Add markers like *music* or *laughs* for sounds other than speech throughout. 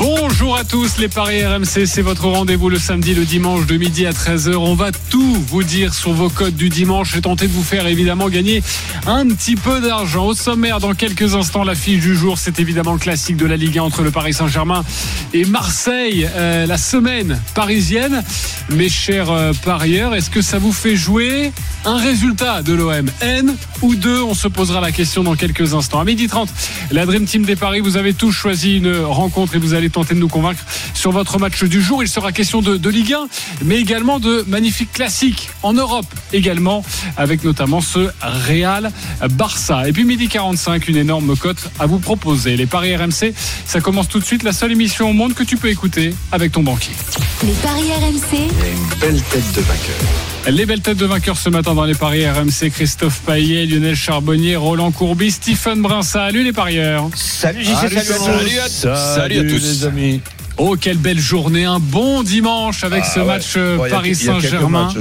Bonjour à tous, les Paris RMC, c'est votre rendez-vous le samedi, le dimanche de midi à 13h. On va tout vous dire sur vos codes du dimanche et tenter de vous faire évidemment gagner un petit peu d'argent. Au sommaire, dans quelques instants, la fiche du jour, c'est évidemment le classique de la Ligue 1 entre le Paris Saint-Germain et Marseille, euh, la semaine parisienne. Mes chers euh, parieurs, est-ce que ça vous fait jouer un résultat de l'OM N ou 2 On se posera la question dans quelques instants. À midi 30, la Dream Team des Paris, vous avez tous choisi une rencontre et vous allez tenter de nous convaincre sur votre match du jour. Il sera question de, de Ligue 1, mais également de magnifiques classiques en Europe également, avec notamment ce Real Barça. Et puis midi 45, une énorme cote à vous proposer. Les Paris RMC, ça commence tout de suite. La seule émission au monde que tu peux écouter avec ton banquier. Les paris RMC. une belle tête de vainqueur. Les belles têtes de vainqueurs ce matin dans les paris RMC, Christophe Paillet, Lionel Charbonnier, Roland Courbis, Stephen Brun. Salut les parieurs. Salut JC, salut, salut à- salut à tous. Les amis. Oh, quelle belle journée, un bon dimanche avec ce Ah ouais. match euh, Bon, Paris Saint-Germain.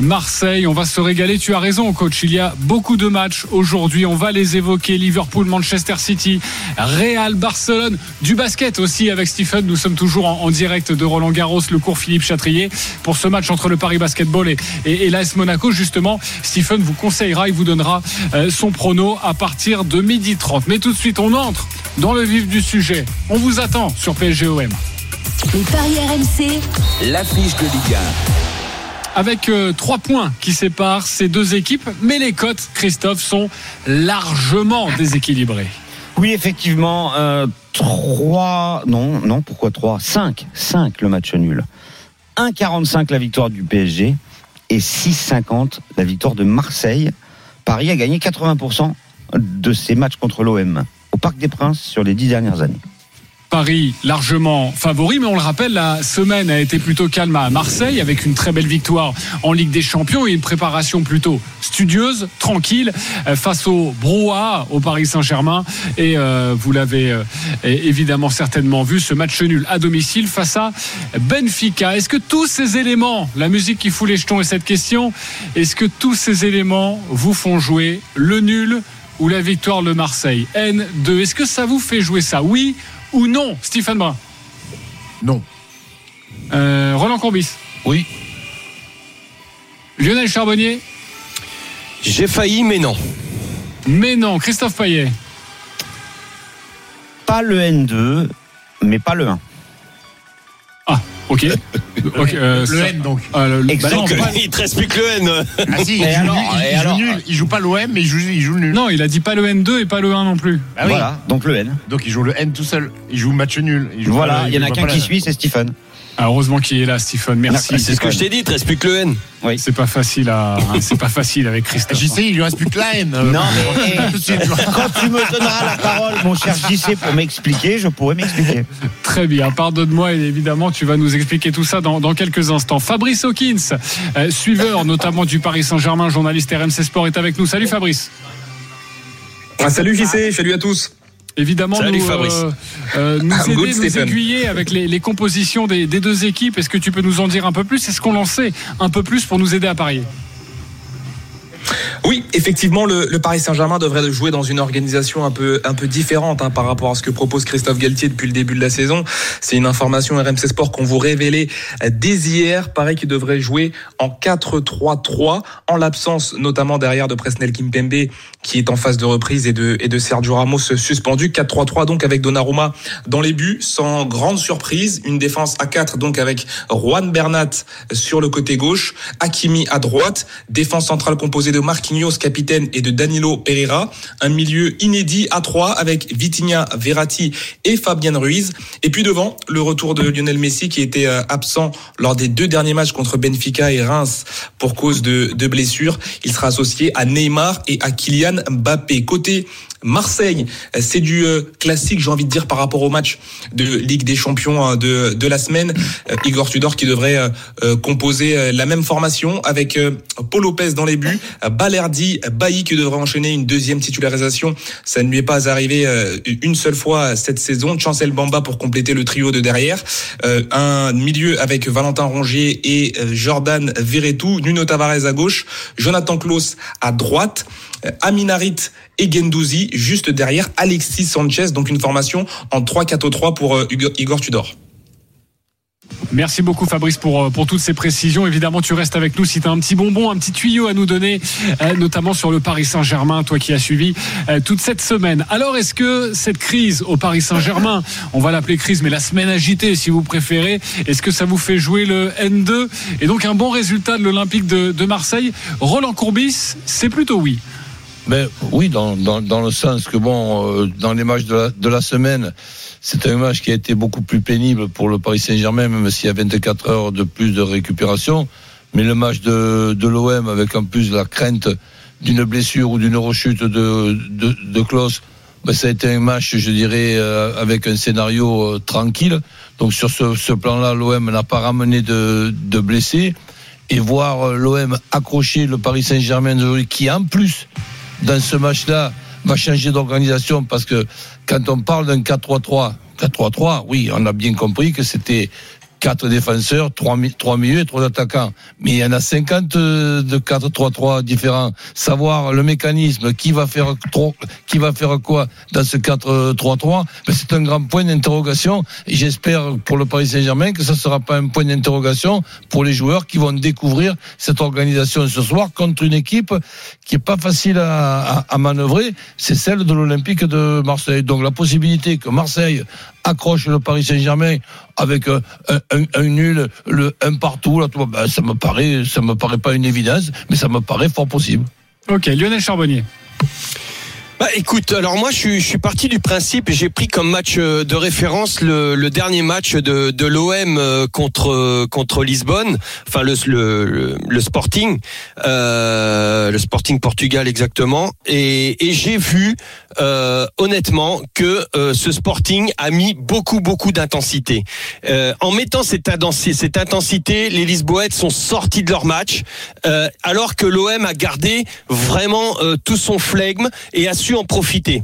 Marseille, on va se régaler. Tu as raison, coach. Il y a beaucoup de matchs aujourd'hui. On va les évoquer. Liverpool, Manchester City, Real, Barcelone, du basket aussi avec Stephen. Nous sommes toujours en, en direct de Roland Garros, le cours Philippe Chatrier, pour ce match entre le Paris Basketball et, et, et l'AS Monaco. Justement, Stephen vous conseillera, il vous donnera euh, son prono à partir de midi 30. Mais tout de suite, on entre dans le vif du sujet. On vous attend sur PSGOM. Les paris RMC. L'affiche de Ligue avec euh, trois points qui séparent ces deux équipes, mais les cotes, Christophe, sont largement déséquilibrées. Oui, effectivement, euh, 3. Non, non, pourquoi 3 5. 5 le match nul. 1,45 la victoire du PSG et 6,50 la victoire de Marseille. Paris a gagné 80% de ses matchs contre l'OM Parc des Princes sur les 10 dernières années. Paris largement favori, mais on le rappelle, la semaine a été plutôt calme à Marseille avec une très belle victoire en Ligue des Champions et une préparation plutôt studieuse, tranquille euh, face au brouhaha au Paris Saint-Germain. Et euh, vous l'avez euh, évidemment certainement vu, ce match nul à domicile face à Benfica. Est-ce que tous ces éléments, la musique qui fout les jetons et cette question, est-ce que tous ces éléments vous font jouer le nul ou la victoire de Marseille N2, est-ce que ça vous fait jouer ça Oui ou non, Stephen Brun? Non. Euh, Roland Courbis? Oui. Lionel Charbonnier? J'ai failli, mais non. Mais non, Christophe Payet? Pas le N2, mais pas le 1. *laughs* Ok. Euh, Le N donc. Ah, le- bah non, Donc, il te reste plus que le N. Ah si, il, joue, alors, nul, il- joue alors nul. Il joue pas l'OM, mais il joue, il joue le nul. non, il a dit pas le N2 et pas le 1 non plus. Ah oui. Voilà, donc le N. Donc il joue le N tout seul. Il joue match nul. Il joue Voilà, pas- il y en a qu'un qui suit, c'est Stephen. Ah, heureusement qu'il est là, Stephen. Merci. Merci. C'est ce que je t'ai dit, il te reste plus que le N. Oui. C'est pas facile à, *laughs* c'est pas facile avec Christophe. JC, il lui reste plus que la N. Non, mais *laughs* de suite. *laughs* quand tu me donneras la parole, mon cher JC, pour m'expliquer, je pourrai m'expliquer. Très bien, pardonne-moi et évidemment tu vas nous expliquer tout ça dans, dans quelques instants. Fabrice Hawkins, euh, suiveur notamment du Paris Saint-Germain, journaliste RMC Sport est avec nous. Salut Fabrice. Ah, salut JC, salut à tous. Évidemment, Salut, nous, Fabrice. euh, euh, nous *laughs* aider, nous aiguiller avec les, les compositions des, des deux équipes. Est-ce que tu peux nous en dire un peu plus? Est-ce qu'on en sait un peu plus pour nous aider à parier Oui, effectivement, le, le Paris Saint-Germain devrait jouer dans une organisation un peu, un peu différente hein, par rapport à ce que propose Christophe Galtier depuis le début de la saison. C'est une information RMC Sport qu'on vous révélait euh, dès hier. Pareil qu'il devrait jouer en 4-3-3, en l'absence notamment derrière de Presnel Kimpembe qui est en phase de reprise et de, et de Sergio Ramos suspendu. 4-3-3 donc avec Donnarumma dans les buts, sans grande surprise. Une défense à 4 donc avec Juan Bernat sur le côté gauche, Hakimi à droite, défense centrale composée de Marquinhos, capitaine, et de Danilo Pereira, un milieu inédit à 3 avec Vitinha, Verratti et Fabien Ruiz. Et puis devant, le retour de Lionel Messi qui était euh, absent lors des deux derniers matchs contre Benfica et Reims pour cause de, de blessures. Il sera associé à Neymar et à Kylian Mbappé. Côté Marseille, c'est du euh, classique, j'ai envie de dire, par rapport au match de Ligue des Champions hein, de, de la semaine. Euh, Igor Tudor qui devrait euh, composer la même formation avec Paul Lopez dans les buts, Balerdi, Bailly qui devrait enchaîner une deuxième titularisation. Ça ne lui est pas arrivé une seule fois cette saison. Chancel Bamba pour compléter le trio de derrière. Un milieu avec Valentin Rongier et Jordan Verretou, Nuno Tavares à gauche, Jonathan Klaus à droite. Euh, Aminarit et Gendouzi juste derrière Alexis Sanchez, donc une formation en 3-4-3 pour euh, Igor Tudor. Merci beaucoup Fabrice pour, euh, pour toutes ces précisions. Évidemment, tu restes avec nous si tu as un petit bonbon, un petit tuyau à nous donner, notamment sur le Paris Saint-Germain, toi qui as suivi toute cette semaine. Alors, est-ce que cette crise au Paris Saint-Germain, on va l'appeler crise, mais la semaine agitée si vous préférez, est-ce que ça vous fait jouer le N2 et donc un bon résultat de l'Olympique de Marseille Roland Courbis, c'est plutôt oui. Mais oui, dans, dans, dans le sens que bon, euh, dans les matchs de la, de la semaine, c'est un match qui a été beaucoup plus pénible pour le Paris Saint-Germain, même s'il y a 24 heures de plus de récupération. Mais le match de, de l'OM, avec en plus la crainte d'une blessure ou d'une rechute de, de, de Klaus, ben, ça a été un match, je dirais, euh, avec un scénario euh, tranquille. Donc sur ce, ce plan-là, l'OM n'a pas ramené de, de blessés. Et voir l'OM accrocher le Paris Saint-Germain qui en plus, dans ce match-là, va changer d'organisation parce que quand on parle d'un 4-3-3, 4-3-3, oui, on a bien compris que c'était quatre défenseurs, trois, mi- trois milieux et trois attaquants. Mais il y en a 50 euh, de 4-3-3 différents. Savoir le mécanisme, qui va faire trop, qui va faire quoi dans ce 4-3-3, ben, c'est un grand point d'interrogation. Et j'espère pour le Paris Saint-Germain que ça sera pas un point d'interrogation pour les joueurs qui vont découvrir cette organisation ce soir contre une équipe qui est pas facile à, à, à manœuvrer. C'est celle de l'Olympique de Marseille. Donc la possibilité que Marseille accroche le Paris Saint-Germain avec un, un, un nul, le un partout, là, tout, ben, ça me paraît, ça me paraît pas une évidence, mais ça me paraît fort possible. Ok, Lionel Charbonnier. Bah écoute, alors moi je suis, je suis parti du principe et j'ai pris comme match euh, de référence le, le dernier match de, de l'OM euh, contre euh, contre Lisbonne, enfin le le, le, le Sporting, euh, le Sporting Portugal exactement, et, et j'ai vu euh, honnêtement que euh, ce Sporting a mis beaucoup beaucoup d'intensité. Euh, en mettant cette, intensi- cette intensité, les Lisboètes sont sortis de leur match, alors que l'OM a gardé vraiment tout son flegme et a su en profiter.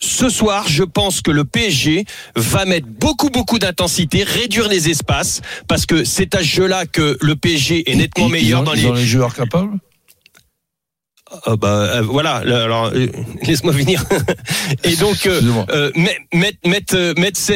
Ce soir, je pense que le PSG va mettre beaucoup beaucoup d'intensité, réduire les espaces, parce que c'est à ce jeu-là que le PSG est nettement Ils- meilleur ils ont, dans ils les. ont les joueurs capables? Euh, bah, euh, voilà, le- alors euh, *laughs* laisse-moi venir. *laughs* Et donc euh, euh, mettre mettre mettre euh,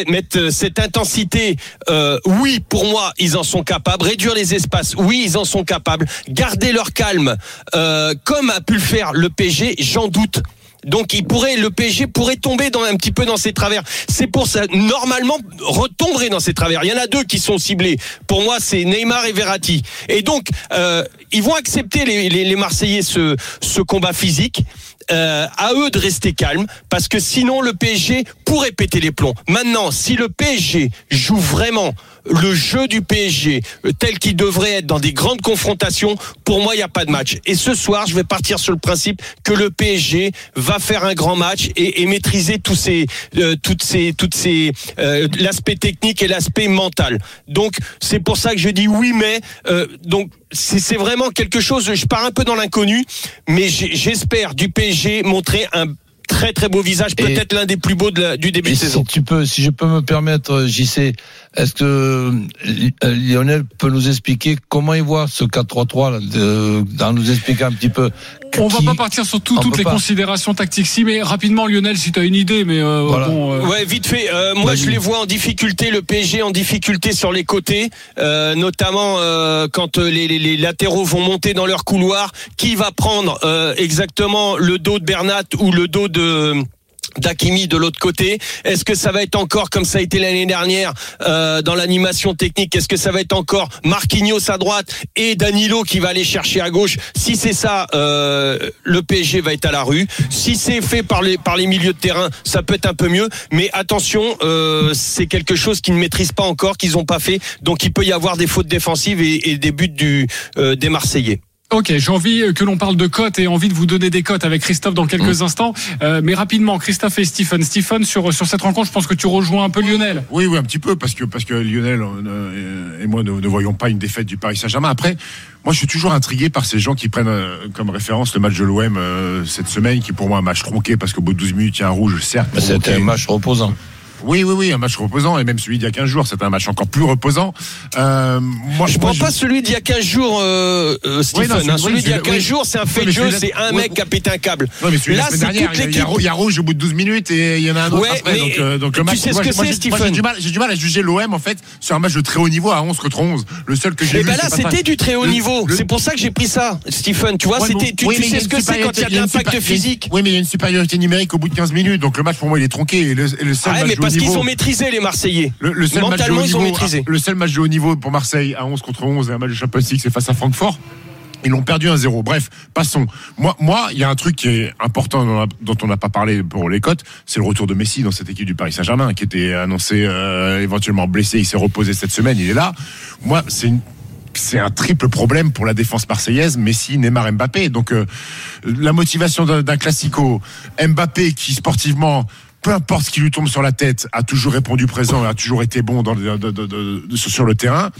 mettre cette, intensité, euh, oui, pour moi, ils en sont capables. Réduire les espaces, oui, ils en sont capables. Garder leur calme, euh, comme a pu le faire le PSG, j'en doute. Donc il pourrait, le PSG pourrait tomber dans un petit peu dans ses travers. C'est pour ça, normalement, retomberait dans ses travers. Il y en a deux qui sont ciblés. Pour moi, c'est Neymar et Verratti. Et donc, euh, ils vont accepter les, les, les Marseillais ce, ce combat physique. Euh, à eux de rester calmes parce que sinon le PSG pourrait péter les plombs. Maintenant, si le PSG joue vraiment le jeu du PSG euh, tel qu'il devrait être dans des grandes confrontations, pour moi il n'y a pas de match. Et ce soir, je vais partir sur le principe que le PSG va faire un grand match et, et maîtriser tous ces, euh, toutes ces, toutes ces, euh, l'aspect technique et l'aspect mental. Donc c'est pour ça que je dis oui, mais euh, donc c'est c'est vraiment quelque chose. Je pars un peu dans l'inconnu, mais j'espère du PSG montrer un très très beau visage, peut-être l'un des plus beaux de la- du début de saison. si tu peux, si je peux me permettre, JC, est-ce que euh, Lionel peut nous expliquer comment il voit ce 4-3-3 là, de- en nous expliquant un petit peu On va pas partir sur tout- toutes les pas. considérations tactiques. Si, mais rapidement, Lionel, si tu as une idée, mais euh, Voilà. bon. euh, Ouais, vite fait. Euh, moi, Vas-y. je les vois en difficulté, le PSG en difficulté sur les côtés, euh, notamment euh, quand les, les- les latéraux vont monter dans leur couloir. Qui va prendre euh, exactement le dos de Bernat ou le dos de d'Akimi de l'autre côté. Est-ce que ça va être encore comme ça a été l'année dernière euh, dans l'animation technique Est-ce que ça va être encore Marquinhos à droite et Danilo qui va aller chercher à gauche? Si c'est ça, euh, le PSG va être à la rue. Si c'est fait par les par les milieux de terrain, ça peut être un peu mieux. Mais attention, euh, c'est quelque chose qu'ils ne maîtrisent pas encore, qu'ils n'ont pas fait. Donc il peut y avoir des fautes défensives et, des buts du des Marseillais. Ok, j'ai envie que l'on parle de cotes et envie de vous donner des cotes avec Christophe dans quelques Mmh. instants. Euh, mais rapidement, Christophe et Stephen. Stephen, sur, sur cette rencontre, je pense que tu rejoins un peu Lionel. Oui, oui, un petit peu, parce que, parce que Lionel euh, et moi ne, ne voyons pas une défaite du Paris Saint-Germain. Après, moi, je suis toujours intrigué par ces gens qui prennent euh, comme référence le match de l'OM euh, cette semaine, qui est pour moi un match tronqué, parce qu'au bout de 12 minutes, il y a un rouge, certes. Mais C'était un match reposant. Oui, oui, oui, un match reposant, et même celui d'il y a 15 jours, c'était un match encore plus reposant. Euh, moi, Je moi, prends pas celui d'il y a 15 jours, euh, euh, Stephen. Oui, non, hein. celui- d'il y a oui, 15 oui. jours, c'est un fait de jeu, c'est un mec qui a pété un câble. Non, mais Là, c'est toute il y, l'équipe. il y a rouge au bout de 12 minutes et il y en a un autre Ouais, après. donc, euh, donc le tu match, sais ce que c'est, Stephen j'ai du mal à juger l'OM en fait sur un match de très haut niveau à 11 contre 11. Le seul que j'ai Et vu. ben là, c'était du très haut niveau. C'est pour ça que j'ai pris ça, Stephen. Tu vois, c'était, tu, tu sais ce que c'est quand il y a de l'impact physique. Oui, mais il y a une supériorité numérique au bout de 15 minutes. Donc le match pour moi il est tronqué. Et le, et le seul Parce qu'ils niveau- ont maîtrisé les Marseillais. le, le seul match de Mentalement, haut ils ont niveau, maîtrisé. le seul match de haut niveau pour Marseille à 11 contre 11 et un match de Champions League, c'est face à Francfort. Ils l'ont perdu 1-0. Bref, passons. Moi, moi, il y a un truc qui est important dont on a- dont on n'a pas parlé pour les cotes, c'est le retour de Messi dans cette équipe du Paris Saint-Germain, qui était annoncé euh, éventuellement blessé. Il s'est reposé cette semaine. Il est là. Moi, c'est une c'est un triple problème pour la défense marseillaise, Messi, Neymar, Mbappé. Donc euh, la motivation d'un d'un classico, Mbappé qui sportivement, peu importe ce qui lui tombe sur la tête, a toujours répondu présent, et a toujours été bon dans, le- de- de- de- de- sur le terrain.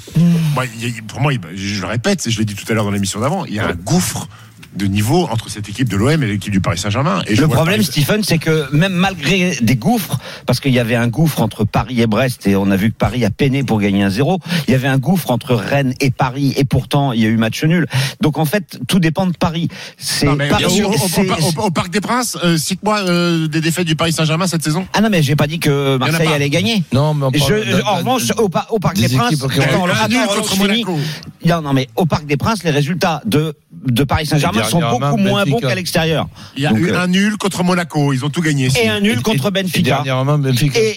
Moi, a- pour moi, je le répète, je l'ai dit tout à l'heure dans l'émission d'avant, il y a un gouffre de niveau entre cette équipe de l'OM et l'équipe du Paris Saint-Germain. Et Le problème, Paris- Stephen, c'est que même malgré des gouffres, parce qu'il y avait un gouffre entre Paris et Brest, et on a vu que Paris a peiné pour gagner un zéro, il y avait un gouffre entre Rennes et Paris, et pourtant, il y a eu match nul. Donc en fait, tout dépend de Paris. C'est Paris, au, au- au- Parc des Princes, euh, cite-moi euh, des défaites du Paris Saint-Germain cette saison. Ah non, mais j'ai pas dit que Marseille allait gagner. Non, mais on Je- parle je- d'un- en revanche, au, au Parc des des, Princes, attends. Non, non, mais au Parc des Princes, les résultats de, de Paris Saint-Germain Et sont beaucoup moins bons qu'à l'extérieur. Il y a eu un nul contre Monaco. Ils ont tout gagné. Et un nul contre Benfica.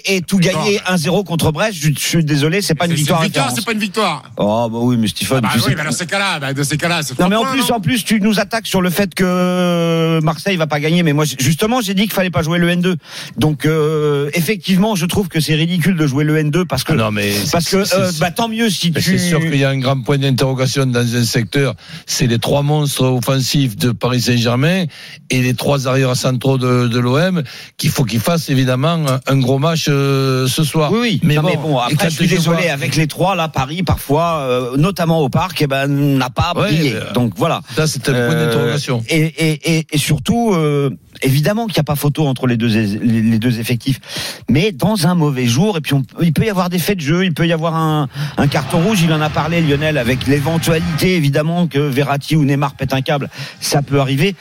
Et, tout gagner 1-0 contre Brest, je, suis désolé, c'est pas une C'est victoire. une victoire, référence. c'est pas une victoire. Oh bah oui, mais Stephen, Bah tu oui, sais. mais dans ces cas-là, bah, dans ces cas-là, c'est Non mais en plus, en plus, tu nous attaques sur le fait que Marseille va pas gagner. Mais moi, justement, j'ai dit qu'il fallait pas jouer le N2. Donc, euh, effectivement, je trouve que c'est ridicule de jouer le N2 parce que Ah non, mais parce que euh, bah, tant mieux si Mais tu. C'est sûr qu'il y a un grand point d'interrogation dans un secteur. C'est les trois monstres offensifs de Paris Saint-Germain et les trois arrières centraux de, de l'OM qu'il faut qu'ils fassent évidemment un, gros match euh, ce soir. Oui, oui. Mais Non, bon, mais bon, et après, je suis désolé. vois- Avec les trois, là, Paris, parfois, euh, notamment au parc, eh ben, n'a pas Ouais, brillé. euh, Donc voilà. Ça, c'est un point d'interrogation. Et, et, et, et surtout, évidemment qu'il n'y a pas photo entre les deux, les, deux effectifs. Mais dans un mauvais jour, et puis on- il peut y avoir des faits de jeu, il peut y avoir un, un carton rouge. Il en a parlé, Lionel, avec l'éventualité, évidemment, que Verratti ou Neymar pètent un câble. Ça peut arriver.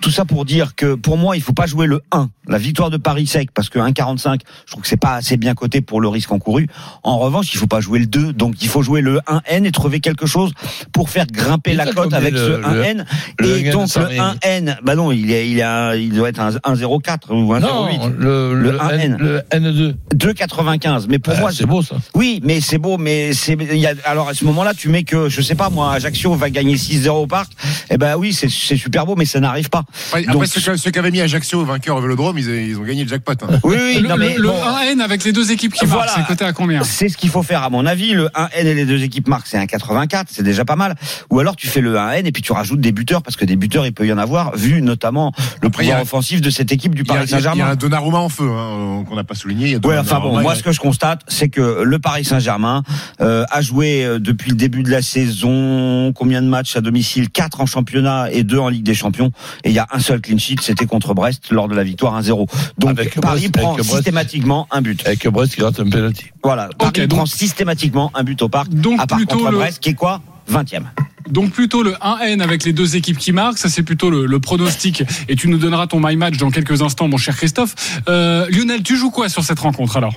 Tout ça pour dire que pour moi, il faut pas jouer le 1, la victoire de Paris sec, parce que 1,45, je trouve que c'est pas assez bien coté pour le risque encouru. En revanche, il faut pas jouer le 2, donc il faut jouer le 1N et trouver quelque chose pour faire grimper la cote avec le- ce le- 1N. le et 1N, donc le rien. 1N, bah non, il est, il a, il doit être un 1,04 ou un 0,8. Non, le, Le le, 1N. N, le N2. 2,95. Mais pour Ah, moi, c'est beau ça. oui, mais c'est beau, mais c'est, il y a, alors à ce moment-là, tu mets que, je sais pas, moi, Ajaccio va gagner 6-0 au parc. Eh ben oui, c'est, c'est super beau, mais ça n'arrive pas. Après, Donc- ceux, qui- ceux qui avaient mis Ajaccio vainqueur au Vélodrome, ils, ils ont gagné le jackpot. hein. Oui, oui, le non, mais le- le bon, 1N avec les deux équipes qui Voilà. marquent, c'est coté à combien? C'est ce qu'il faut faire à mon avis. Le 1N et les deux équipes marquent, c'est un 84, c'est déjà pas mal. Ou alors tu fais le 1N et puis tu rajoutes des buteurs parce que des buteurs il peut y en avoir vu notamment le pouvoir a- offensif de cette équipe du Paris a- il y a Saint-Germain. un Donnarumma en feu hein, qu'on n'a pas souligné. Il y a Ouais, enfin bon, Donnarumma, moi ce que je constate, c'est que le Paris Saint-Germain euh, a joué euh, depuis le début de la saison combien de matchs à domicile? Quatre en championnat et deux en Ligue des Champions. Et il y a un seul clean sheet, c'était contre Brest lors de la victoire 1-0. Donc Avec Paris Brest, prend avec Brest. systématiquement un but. Avec Brest qui rate un penalty. Voilà, Paris prend systématiquement un but au parc. Donc à part plutôt contre le- Brest, qui est quoi? 20e. Donc plutôt le 1N avec les deux équipes qui marquent, ça c'est plutôt le, le pronostic. Et tu nous donneras ton my match dans quelques instants, mon cher Christophe. Euh, Lionel, tu joues quoi sur cette rencontre alors?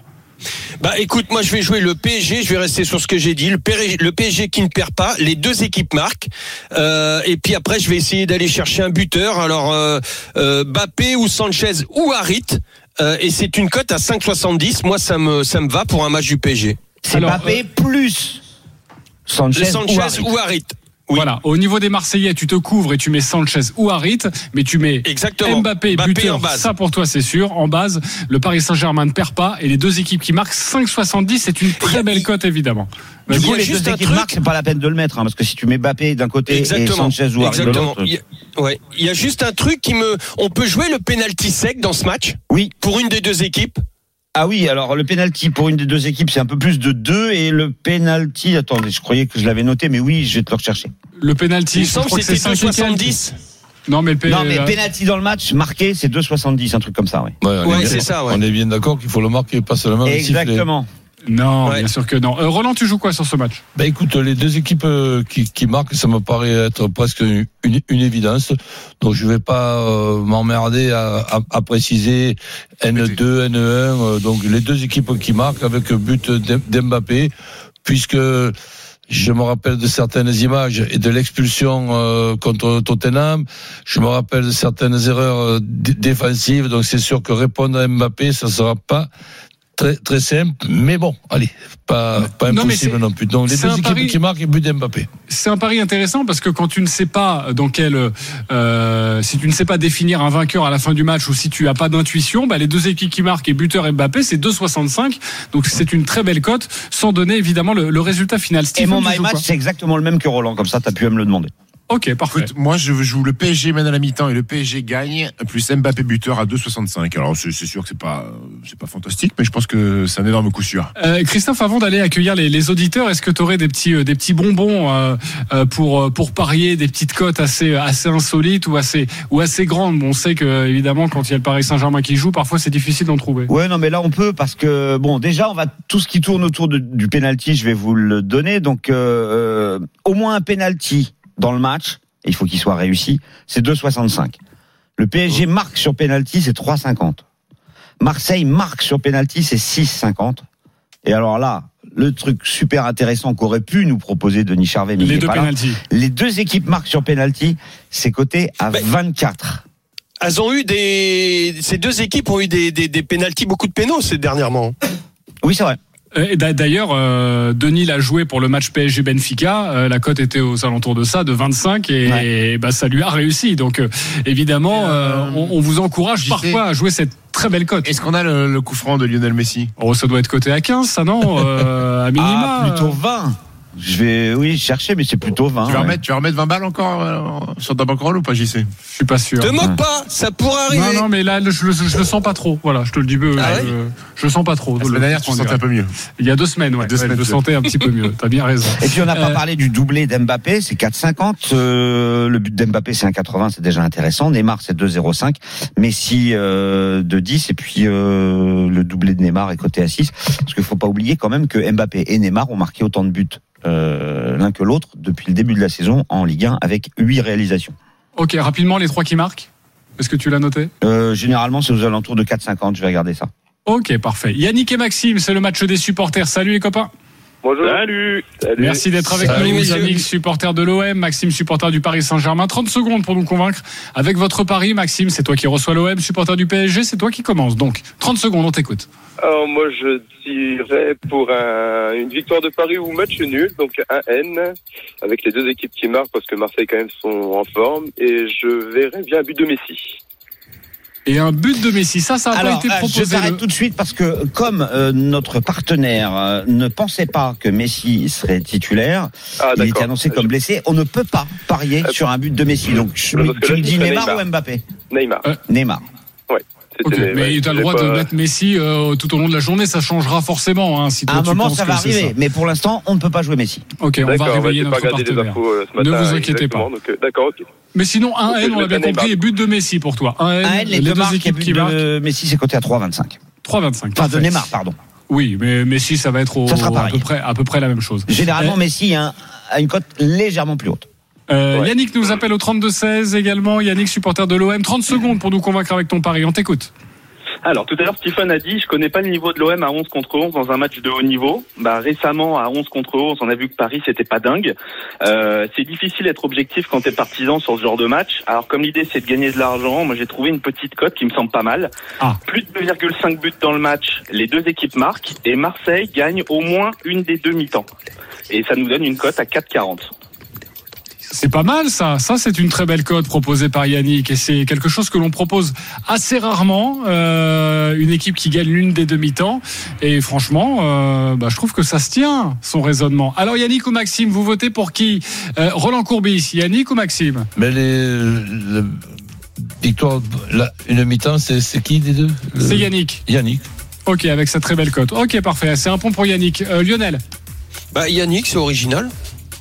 Bah écoute, moi je vais jouer le PSG, je vais rester sur ce que j'ai dit, le PSG, le PSG qui ne perd pas, les deux équipes marquent, Euh, et puis après je vais essayer d'aller chercher un buteur, alors euh, euh, Bappé ou Sanchez ou Harit, Euh, et c'est une cote à 5,70, moi ça me, ça me va pour un match du PSG. C'est Mbappé plus Sanchez ou Harit. ou Harit. Voilà. Au niveau des Marseillais, tu te couvres et tu mets Sanchez ou Harit, mais tu mets Exactement. Mbappé, Mbappé buteur. en base. Ça pour toi, c'est sûr. En base, le Paris Saint-Germain ne perd pas et les deux équipes qui marquent 5,70, c'est une très belle cote évidemment. Du Il y coup, a les juste deux équipes marquent, c'est pas la peine de le mettre, hein, parce que si tu mets Mbappé d'un côté et Sanchez ou Harit de Exactement. l'autre. Il y a- ouais. Il y a juste un truc qui me. On peut jouer le penalty sec dans ce match Oui. pour une des deux équipes. Ah oui, alors le penalty pour une des deux équipes, c'est un peu plus de 2 et le penalty, attendez, je croyais que je l'avais noté, mais oui, je vais te le rechercher. Le penalty, Il me je semble crois que c'était 5 2,70. Non, mais le Non, mais penalty dans le match marqué, c'est 2,70, un truc comme ça, oui. Ouais, on Ouais, est bien- ça, ouais. On est bien d'accord qu'il faut le marquer, pas seulement le siffler. Exactement. Non, Ouais. bien sûr que non. Euh, Roland, tu joues quoi sur ce match? Ben écoute, les deux équipes euh, qui, qui marquent, ça me paraît être presque une, une évidence. Donc je vais pas euh, m'emmerder à, à, à préciser N2, N1. euh, donc les deux équipes qui marquent avec but d'M- d'Mbappé, puisque je me rappelle de certaines images et de l'expulsion euh, contre Tottenham. Je me rappelle de certaines erreurs euh, dé- défensives. Donc c'est sûr que répondre à Mbappé, ça sera pas très très simple. Mais bon, allez, pas pas Non, mais impossible c'est- non plus. Donc les deux un équipes pari- qui marquent et but d'Mbappé. C'est un pari intéressant parce que quand tu ne sais pas dans quel, euh, si tu ne sais pas définir un vainqueur à la fin du match ou si tu as pas d'intuition, bah les deux équipes qui marquent et buteur Mbappé, c'est 2,65. Donc c'est une très belle cote, sans donner évidemment le, le résultat final. Et mon tu my match, c'est exactement le même que Roland, comme ça, t'as pu à me le demander. Ok, parfait. Écoute, moi, je joue le PSG mène à la mi-temps et le PSG gagne, plus Mbappé buteur à 2,65. Alors, c'est c'est sûr que c'est pas, c'est pas fantastique, mais je pense que c'est un énorme coup sûr. Euh, Christophe, avant d'aller accueillir les, les auditeurs, est-ce que tu aurais des petits, euh, des petits bonbons euh, euh, pour, euh, pour parier, des petites cotes assez, assez insolites ou assez, ou assez grandes? Bon, On sait que évidemment, quand il y a le Paris Saint-Germain qui joue, parfois c'est difficile d'en trouver. Ouais, non, mais là, on peut, parce que, bon, déjà, on va, tout ce qui tourne autour de- du penalty, je vais vous le donner. Donc, euh, euh, au moins un penalty dans le match, et il faut qu'il soit réussi, c'est 2,65. Le PSG marque sur penalty, c'est 3,50. Marseille marque sur penalty, c'est 6,50. Et alors là, le truc super intéressant qu'aurait pu nous proposer Denis Charvet, mais Les deux pas là. pénalties. Les deux équipes marquent sur penalty, c'est coté à Ben, 24. Elles ont eu des. Ces deux équipes ont eu des, des, des pénalties, beaucoup de pénaux ces dernièrement. Oui, c'est vrai. Euh, et d'a- D'ailleurs, euh, Denis l'a joué pour le match PSG Benfica. Euh, la cote était aux alentours de ça, de 25, et, bah, ça lui a réussi. Donc, euh, évidemment, euh, on, on vous encourage parfois à jouer cette très belle cote. Est-ce qu'on a le, le coup franc de Lionel Messi? Oh, ça doit être coté à 15, ça non? Euh, À minima. Ah, plutôt 20. Je vais, oui, chercher, mais c'est plutôt 20. tu, vas ouais. remettre, tu vas remettre 20 balles encore euh, sur ta bankroll ou pas, JC Je suis pas sûr. Te moque pas, ça pourrait arriver. Non, non, mais là, je, le- je le sens pas trop. Voilà, je te le dis. euh, Ah ouais je, je le sens pas trop. La Le- semaine dernière, tu te sentais un peu mieux. Il y a deux semaines, ouais. Deux Ouais, semaines, je le sentais un petit peu mieux. T'as bien raison. Et puis on n'a pas Euh, parlé du doublé d'Mbappé, c'est 4,50. Euh, le but d'Mbappé c'est 1,80, c'est déjà intéressant. Neymar c'est 2,05. Messi euh, de 10 et puis euh, le doublé de Neymar est coté à 6. Parce qu'il faut pas oublier quand même que Mbappé et Neymar ont marqué autant de buts euh, l'un que l'autre depuis le début de la saison en Ligue 1 avec 8 réalisations. Ok, rapidement, les trois qui marquent. Est-ce que tu l'as noté? Euh, généralement c'est aux alentours de 4,50, je vais regarder ça. Ok, parfait. Yannick et Maxime, c'est le match des supporters. Salut les copains. Bonjour. Salut. Merci d'être avec Salut, nous. messieurs. Yannick, supporter de l'OM. Maxime, supporter du Paris Saint-Germain. 30 secondes pour nous convaincre. Avec votre pari, Maxime, c'est toi qui reçois l'OM. Supporter du PSG, c'est toi qui commence. Donc, 30 secondes, on t'écoute. Alors moi je dirais pour un- une victoire de Paris ou match nul, donc un N, avec les deux équipes qui marquent parce que Marseille quand même sont en forme, et je verrais bien un but de Messi. Et un but de Messi. Ça, ça n'a pas été euh, proposé. je t'arrête le- tout de suite parce que comme euh, notre partenaire euh, ne pensait pas que Messi serait titulaire, Ah il était annoncé comme blessé, on ne peut pas parier Euh, sur un but de Messi. Donc je- tu me dis Neymar. ou Mbappé? Neymar. Neymar. Ok, C'était- mais ouais, tu as le droit de mettre Messi euh, tout au long de la journée, ça changera forcément. Hein, si toi, À un tu moment ça va arriver, mais pour l'instant on ne peut pas jouer Messi. Ok, on va réveiller notre partenaire. infos euh, ce Ne vous inquiétez pas. euh, D'accord, ok. Mais sinon, un Donc, N, je on l'a bien compris, et but de Messi pour toi. Un N, Un N, les, les deux équipes qui marquent. Messi c'est coté à 3,25. 3,25. Enfin de. Neymar, pardon. Oui, mais Messi, ça va être au, Ça sera à, peu près, à peu près la même chose. Généralement Euh, Messi a, un- a une cote légèrement plus haute. Euh, Ouais. Yannick nous appelle au 32-16 également. Yannick, supporter de l'OM. 30 secondes pour nous convaincre avec ton pari. On t'écoute. Alors tout à l'heure Stephen a dit je connais pas le niveau de l'OM à 11 contre 11 dans un match de haut niveau. Bah récemment à 11 contre 11 on a vu que Paris c'était pas dingue. Euh, c'est difficile d'être objectif quand t'es partisan sur ce genre de match. Alors comme l'idée c'est de gagner de l'argent, moi j'ai trouvé une petite cote qui me semble pas mal. Ah. Plus de 2,5 buts dans le match, les deux équipes marquent et Marseille gagne au moins une des deux mi-temps. Et ça nous donne une cote à 4,40. C'est pas mal ça. Ça, c'est une très belle cote proposée par Yannick et c'est quelque chose que l'on propose assez rarement. Euh, une équipe qui gagne l'une des demi-temps et franchement, euh, bah, je trouve que ça se tient son raisonnement. Alors Yannick ou Maxime, vous votez pour qui? Euh, Roland Courbis, Yannick ou Maxime? Mais les, le- victoire, la- une mi-temps, c'est qui des deux? Le- C'est Yannick. Yannick. Ok, avec sa très belle cote. Ok, parfait. C'est un point pour Yannick. Euh, Lionel. Bah, Yannick, c'est original.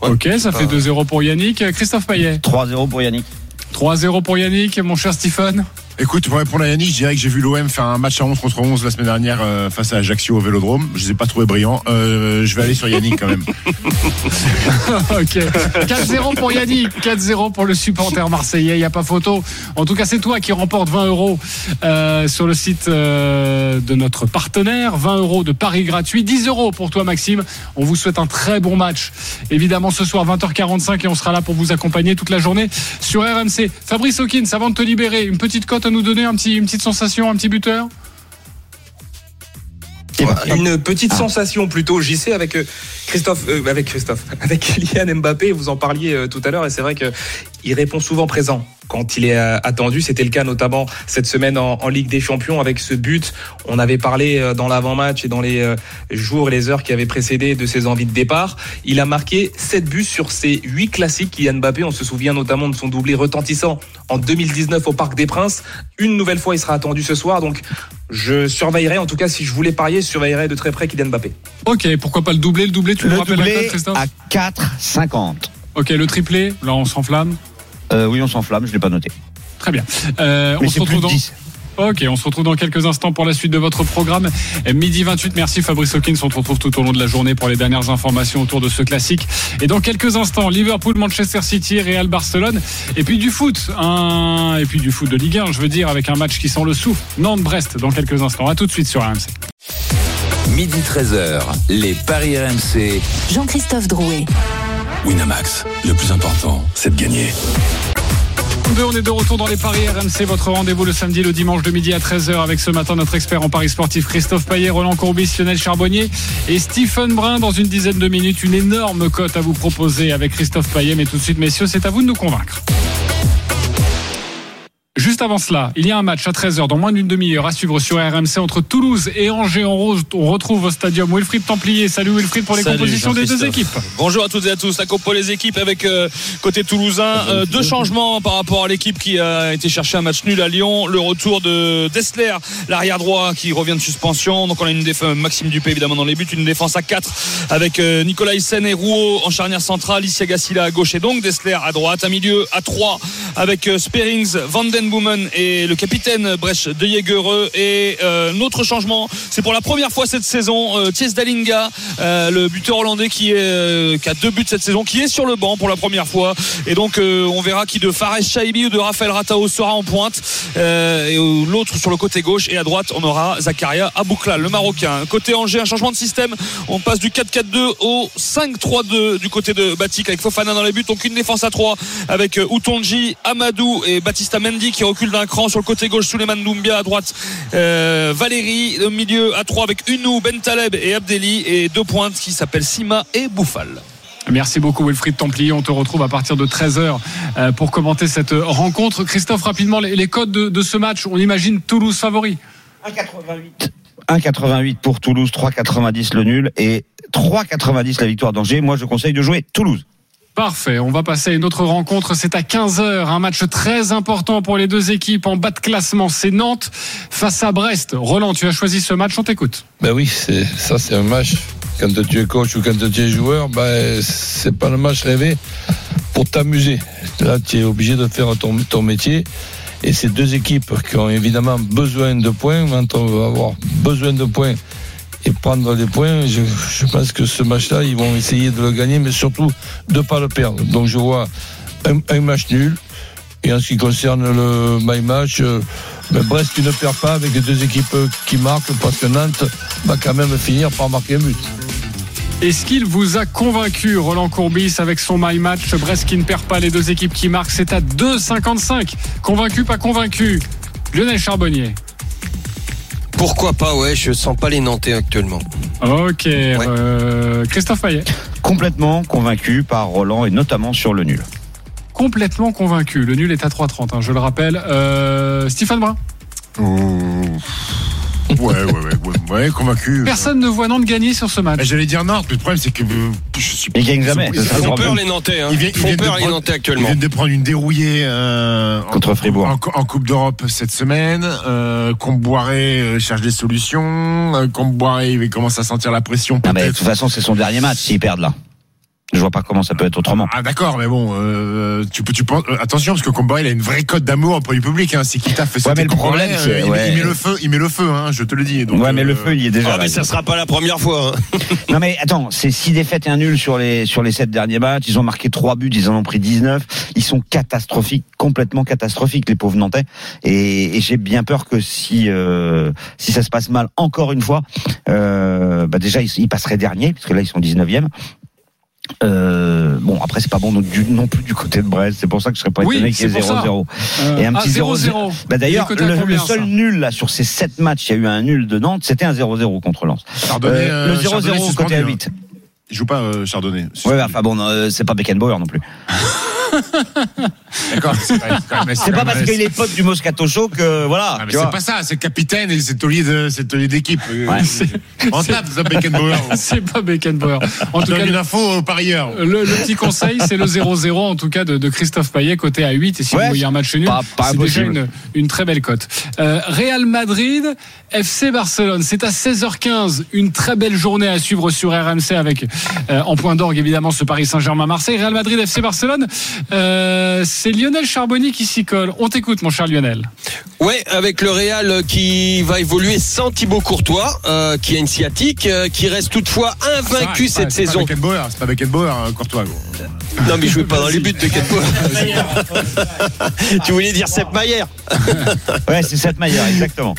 Ok, ça fait 2-0 pour Yannick. Christophe Payet. 3-0 pour Yannick. 3-0 pour Yannick, mon cher Stephen. Écoute, pour répondre à Yannick, je dirais que j'ai vu l'OM faire un match à 11 contre 11 la semaine dernière euh, face à Ajaccio au Vélodrome. Je les ai pas trouvés brillants. Euh, je vais aller sur Yannick quand même. *laughs* ok. 4-0 pour Yannick, 4-0 pour le supporter marseillais, il n'y a pas photo. En tout cas, c'est toi qui remporte 20 euros euh, sur le site de notre partenaire. 20 euros de paris gratuit, 10 euros pour toi Maxime. On vous souhaite un très bon match. Évidemment, ce soir 20h45 et on sera là pour vous accompagner toute la journée sur RMC. Fabrice Hawkins, avant de te libérer, une petite cote à nous donner, un petit, une petite sensation, un petit buteur Une petite sensation plutôt, j'y sais avec euh, Christophe, euh, avec Christophe, *laughs* avec Kylian Mbappé, vous en parliez euh, tout à l'heure et c'est vrai que il répond souvent présent quand il est euh, attendu. C'était le cas notamment cette semaine en, en Ligue des Champions avec ce but. On avait parlé euh, dans l'avant-match et dans les euh, jours et les heures qui avaient précédé de ses envies de départ. Il a marqué 7 buts sur ses 8 classiques. Kylian Mbappé, on se souvient notamment de son doublé retentissant en 2019 au Parc des Princes. Une nouvelle fois, il sera attendu ce soir. Donc, je surveillerai, en tout cas, si je voulais parier, je surveillerais de très près Kylian Mbappé. Ok, pourquoi pas le doublé Le doublé, tu Le me rappelles la doublé cote, Christophe à 4,50. Ok, le triplé, là on s'enflamme. Euh, oui, on s'enflamme, je l'ai pas noté. Très bien. Euh, Mais on c'est se retrouve dans. 10. Ok, on se retrouve dans quelques instants pour la suite de votre programme. Midi 28, merci Fabrice Hawkins. On se retrouve tout au long de la journée pour les dernières informations autour de ce classique. Et dans quelques instants, Liverpool, Manchester City, Real Barcelone. Et puis du foot. Un... Et puis du foot de Ligue 1, je veux dire, avec un match qui sent le souffle. Nantes-Brest dans quelques instants. À tout de suite sur RMC. Midi 13h, les Paris RMC. Jean-Christophe Drouet. Winamax, le plus important, c'est de gagner. On est de retour dans les paris RMC, votre rendez-vous le samedi, le dimanche de midi à 13h avec ce matin notre expert en paris sportif Christophe Payet, Roland Courbis, Lionel Charbonnier et Stephen Brun dans une dizaine de minutes. Une énorme cote à vous proposer avec Christophe Payet, mais tout de suite messieurs, c'est à vous de nous convaincre. Juste avant cela, il y a un match à 13h dans moins d'une demi-heure à suivre sur RMC entre Toulouse et Angers. On re- on retrouve au stadium Wilfried Templier. Salut Wilfried pour les Salut, compositions des deux équipes. Bonjour à toutes et à tous. La compo les équipes avec euh, côté toulousain euh, deux changements par rapport à l'équipe qui a été chercher un match nul à Lyon. Le retour de Dessler, l'arrière droit qui revient de suspension. Donc on a une défense Maxime Dupé évidemment dans les buts, une défense à 4 avec euh, Nicolas Hyssen et Rouault en charnière centrale, Isia Gassila à gauche et donc Dessler à droite, un milieu à 3 avec euh, Sperings, Van Den Boomen et le capitaine Brech de Jägereux et euh, notre changement, c'est pour la première fois cette saison euh, Thies Dalinga, euh, le buteur hollandais qui est euh, qui a deux buts cette saison, qui est sur le banc pour la première fois. Et donc euh, on verra qui de Fares Shaibi ou de Raphaël Ratao sera en pointe. Euh, et l'autre sur le côté gauche et à droite on aura Zakaria Aboukla, le Marocain. Côté Angers, un changement de système, on passe du 4-4-2 au 5-3-2 du côté de Batik avec Fofana dans les buts, donc une défense à 3 avec Outonji, Amadou et Baptista Mendy qui reculent d'un cran sur le côté gauche, Souleymane Doumbia à droite, euh, Valérie au milieu à 3 avec Unou, Bentaleb et Abdelli et deux pointes qui s'appellent Sima et Bouffal. Merci beaucoup Wilfried Templier. On te retrouve à partir de 13h euh, pour commenter cette rencontre. Christophe, rapidement, les codes de, de ce match. On imagine Toulouse favori. 1,88 pour Toulouse, 3,90 le nul et 3,90 la victoire d'Angers. Moi, je conseille de jouer Toulouse. Parfait, on va passer à une autre rencontre, c'est à 15h, un match très important pour les deux équipes en bas de classement, c'est Nantes face à Brest. Roland, tu as choisi ce match, on t'écoute. Ben oui, ça c'est un match. Quand tu es coach ou quand tu es joueur, ben c'est pas le match rêvé pour t'amuser. Là, tu es obligé de faire ton, ton métier. Et ces deux équipes qui ont évidemment besoin de points, quand on va avoir besoin de points et prendre les points, je, pense que ce match-là, ils vont essayer de le gagner, mais surtout de ne pas le perdre. Donc je vois un, un match nul. Et en ce qui concerne le my match, euh, ben Brest qui ne perd pas avec les deux équipes qui marquent, parce que Nantes va quand même finir par marquer un but. Est-ce qu'il vous a convaincu, Roland Courbis, avec son My Match Brest qui ne perd pas les deux équipes qui marquent, c'est à 2,55. Convaincu, pas convaincu Lionel Charbonnier. Pourquoi pas, ouais, je sens pas les Nantais actuellement. Ok, euh, Christophe Payet. Complètement convaincu par Roland et notamment sur le nul. complètement convaincu. Le nul est à 3,30, hein, je le rappelle. Euh, Stéphane Brun Oh. Ouais, ouais, ouais, ouais, ouais, convaincu. Personne ne voit Nantes gagner sur ce match. Bah, J'allais dire Nantes, mais le problème c'est que euh, je suis. Ils gagnent jamais. Ils, font peur bien. les Nantais. Hein. ils viennent- Ils font peur les prendre- Nantais ils actuellement. viennent de prendre une dérouillée euh, en- Contre Fribourg. En, en Coupe d'Europe cette semaine. Euh, Comboiré euh, cherche des solutions. Euh, Comboiré il commence à sentir la pression Ah, mais de toute façon, c'est son dernier match s'ils perdent là. Je vois pas comment ça peut être autrement. Ah d'accord, mais bon, euh, tu peux, tu penses, euh, attention parce que Comboiré il a une vraie cote d'amour auprès du public. Hein. C'est qui t'a fait Ouais, sauter mais le Comboiré, problème, euh, il, ouais. il met le feu, il met le feu, hein, je te le dis. Donc, ouais, mais le euh, feu, il est déjà Ah, là. mais ça sera pas la première fois. hein. *laughs* Non mais attends, c'est six défaites et un nul sur les sur les sept derniers matchs. Ils ont marqué trois buts, ils en ont pris 19. Ils sont catastrophiques, complètement catastrophiques les pauvres Nantais. Et, et j'ai bien peur que si euh, si ça se passe mal encore une fois, euh, bah déjà ils, ils passeraient dernier parce que là ils sont 19e. Euh, bon après c'est pas bon non, du- non plus du côté de Brest c'est pour ça que je serais pas Oui, étonné qu'il y ait c'est pour ça. 0-0 Euh, et un ah, petit 0-0. bah d'ailleurs le, combien, le seul ça nul là sur ces sept matchs il y a eu un nul de Nantes c'était un 0-0 contre Lens Euh, euh, le 0-0 Chardonnay côté à hein. 8 Il joue pas euh, Chardonnay. Ouais, enfin bon, euh, c'est pas Beckenbauer non plus. *laughs* D'accord. C'est pas, c'est C'est parce qu'il est pote du Moscato Show que voilà. Ah, mais c'est pas ça, c'est capitaine et c'est taulier de, c'est taulier d'équipe. Euh, Ouais. On tape, ça, Beckenbauer. *laughs* C'est pas Beckenbauer. En tout cas, une info aux parieurs. le, le petit conseil, c'est le 0-0 en tout cas de, de Christophe Payet côté à 8 et si Ouais, vous voyez un match nul, c'est déjà une, une très belle cote. Euh, Real Madrid, FC Barcelone, c'est à 16h15, une très belle journée à suivre sur RMC avec euh, en point d'orgue évidemment ce Paris Saint-Germain-Marseille, Real Madrid, FC Barcelone. Euh, c'est Lionel Charbonnier qui s'y colle. On t'écoute mon cher Lionel. Ouais, avec le Real qui va évoluer sans Thibaut Courtois, euh, qui est une sciatique, euh, qui reste toutefois invaincu cette c'est pas saison. Beckenbauer, c'est pas Beckenbauer, hein, Courtois. gros. Non, mais je jouait pas dans les buts *laughs* de Beckenbauer. *laughs* tu voulais dire Sepp Maier Ouais, c'est cette Maillard, exactement.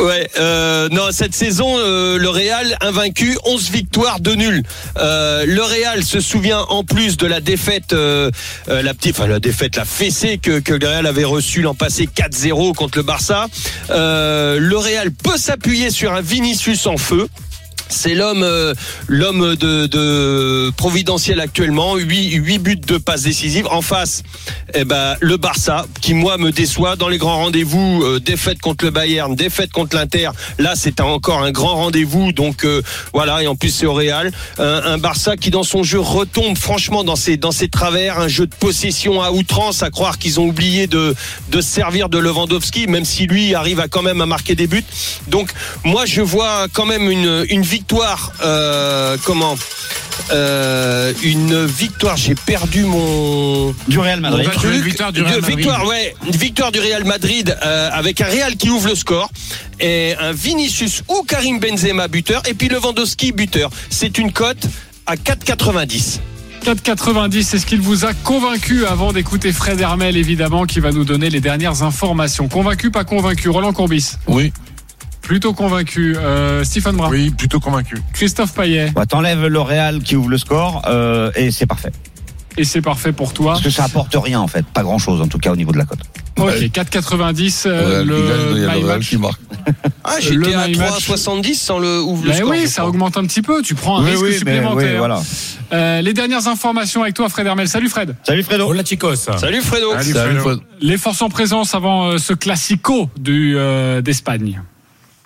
Ouais, euh, non, cette saison, euh, le Real invaincu, 11 victoires, 2 nuls. Euh, le Real se souvient en plus de la défaite, euh, euh, la petite, enfin la défaite, la fessée que, que le Real avait reçue l'an passé 4-0 contre le Barça. Euh, le Real peut s'appuyer sur un Vinicius en feu. C'est l'homme, euh, l'homme de, de providentiel actuellement. 8, huit buts de passes décisives. En face, eh ben, le Barça, qui moi me déçoit dans les grands rendez-vous. euh, défaite contre le Bayern, défaite contre l'Inter. Là, c'est encore un grand rendez-vous. Donc euh, voilà, et en plus c'est au Real. Un, un Barça qui dans son jeu retombe franchement dans ses dans ses travers. Un jeu de possession à outrance, à croire qu'ils ont oublié de de se servir de Lewandowski, même si lui arrive à quand même à marquer des buts. Donc moi je vois quand même une une victoire. Euh, comment euh, une victoire. J'ai perdu mon Du Real Madrid. Mon truc. Une victoire du Real Madrid. victoire, ouais, une victoire du Real Madrid euh, avec un Real qui ouvre le score et un Vinicius ou Karim Benzema buteur et puis Lewandowski buteur. C'est une cote à 4,90. 4,90, c'est ce qu'il vous a convaincu avant d'écouter Fred Hermel, évidemment, qui va nous donner les dernières informations. Convaincu, pas convaincu Roland Courbis? Oui. Plutôt convaincu. Euh, Stephen Brun Oui, plutôt convaincu. Christophe Payet Bah, T'enlèves le Real qui ouvre le score euh, et c'est parfait. Et c'est parfait pour toi. Parce que ça apporte rien en fait, pas grand chose en tout cas au niveau de la cote. Ok, 4,90, euh, le my match. qui marque. *laughs* Ah, Le j'étais à my match. 3,70 sans le ouvre le Ben score. oui, ça crois. augmente un petit peu. Tu prends un Oui, risque oui, mais supplémentaire. oui, voilà. Euh, les dernières informations avec toi, Fred Hermel. Salut Fred. Salut Fredo. Hola chicos. Salut Fredo. Salut, Fredo. Fred. Les forces en présence avant euh, ce classico du, euh, d'Espagne.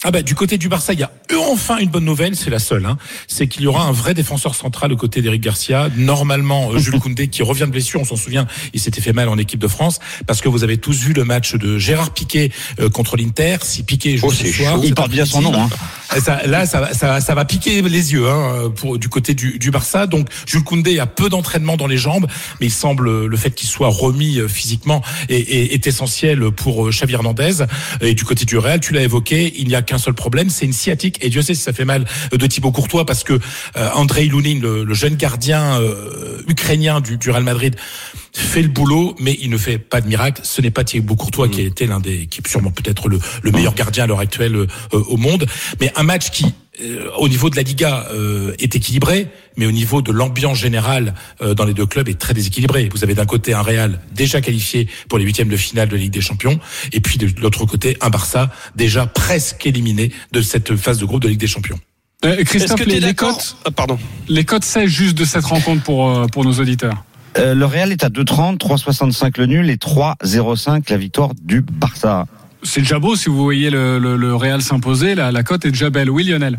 Ah bah, du côté du Barça, il y a enfin une bonne nouvelle, c'est la seule. Hein. C'est qu'il y aura un vrai défenseur central aux côtés d'Eric Garcia. Normalement, euh, Jules *laughs* Koundé qui revient de blessure, on s'en souvient, il s'était fait mal en équipe de France parce que vous avez tous vu le match de Gérard Piquet euh, contre l'Inter. Si Piquet joue Oh, ce soir. Il porte bien son nom. Hein. Ça, là, ça, va- ça, ça va piquer les yeux hein, pour du côté du, du Barça. Donc, Jules Koundé a peu d'entraînement dans les jambes, mais il semble le fait qu'il soit remis euh, physiquement est, est, est essentiel pour Xavi Hernandez. Et du côté du Real, tu l'as évoqué, il n'y a qu'un seul problème, c'est une sciatique. Et Dieu sait si ça fait mal euh, de Thibaut Courtois parce que euh, Andrei Lunin, le, le jeune gardien euh, ukrainien du, du Real Madrid, fait le boulot, mais il ne fait pas de miracle. Ce n'est pas Thibaut Courtois qui a été l'un des, qui est sûrement peut-être le, le meilleur gardien à l'heure actuelle euh, au monde. Mais un match qui, au niveau de la Liga, euh, est équilibré, mais au niveau de l'ambiance générale euh, dans les deux clubs est très déséquilibré. Vous avez d'un côté un Real déjà qualifié pour les huitièmes de finale de Ligue des Champions, et puis de l'autre côté un Barça déjà presque éliminé de cette phase de groupe de Ligue des Champions. Euh, Est-ce Christophe, que les, cotes, Ah, Pardon. les cotes, c'est juste de cette rencontre pour, euh, pour nos auditeurs. Euh, le Real est à 2,30, 3,65 le nul et 3,05 la victoire du Barça. C'est déjà beau si vous voyez le, le, le Real s'imposer. La, la cote est déjà belle. Oui, Lionel.